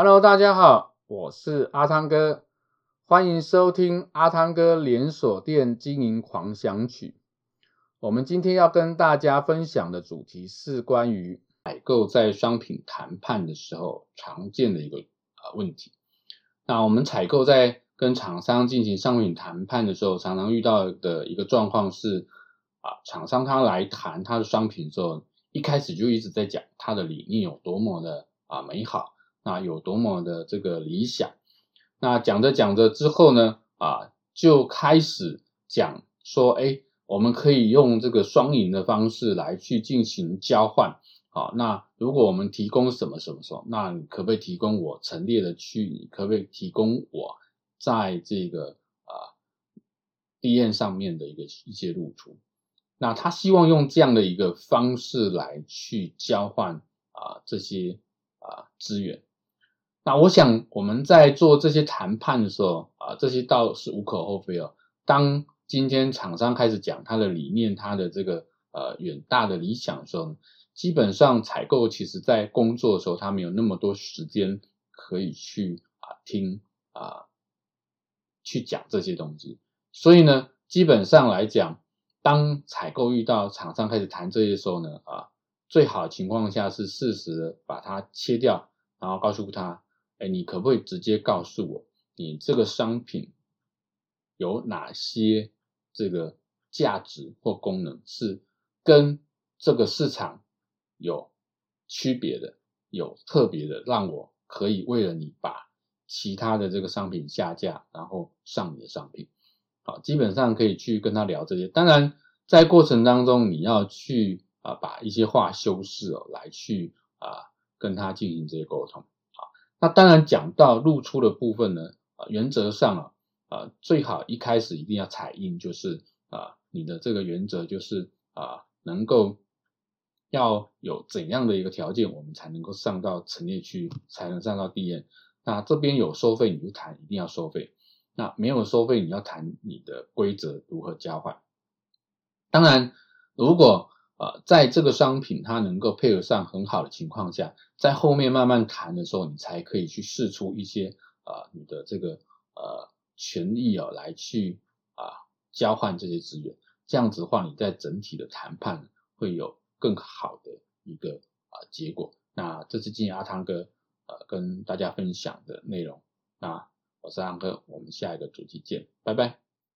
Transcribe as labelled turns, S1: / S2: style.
S1: Hello，大家好，我是阿汤哥，欢迎收听阿汤哥连锁店经营狂想曲。我们今天要跟大家分享的主题是关于采购在商品谈判的时候常见的一个啊问题。那我们采购在跟厂商进行商品谈判的时候，常常遇到的一个状况是啊，厂商他来谈他的商品的时候，一开始就一直在讲他的理念有多么的啊美好。啊，有多么的这个理想？那讲着讲着之后呢，啊，就开始讲说，哎，我们可以用这个双赢的方式来去进行交换。好，那如果我们提供什么什么什么，那你可不可以提供我陈列的区域？你可不可以提供我在这个啊 DM 上面的一个一些露出？那他希望用这样的一个方式来去交换啊这些啊资源。那我想我们在做这些谈判的时候啊，这些倒是无可厚非哦。当今天厂商开始讲他的理念、他的这个呃远大的理想的时候，基本上采购其实在工作的时候，他没有那么多时间可以去啊听啊去讲这些东西。所以呢，基本上来讲，当采购遇到厂商开始谈这些时候呢，啊，最好情况下是适时的把它切掉，然后告诉他。哎，你可不可以直接告诉我，你这个商品有哪些这个价值或功能是跟这个市场有区别的、有特别的，让我可以为了你把其他的这个商品下架，然后上你的商品。好，基本上可以去跟他聊这些。当然，在过程当中你要去啊把一些话修饰哦，来去啊跟他进行这些沟通。那当然讲到露出的部分呢，啊，原则上啊，啊，最好一开始一定要采印，就是啊，你的这个原则就是啊，能够要有怎样的一个条件，我们才能够上到陈列区，才能上到 DM。那这边有收费你就谈，一定要收费。那没有收费，你要谈你的规则如何交换。当然，如果呃，在这个商品它能够配合上很好的情况下，在后面慢慢谈的时候，你才可以去试出一些呃你的这个呃权益啊，来去啊、交换这些资源。这样子的话，你在整体的谈判会有更好的一个啊、结果。那这是今天阿汤哥呃跟大家分享的内容。那我是阿汤哥，我们下一个主题见，拜拜。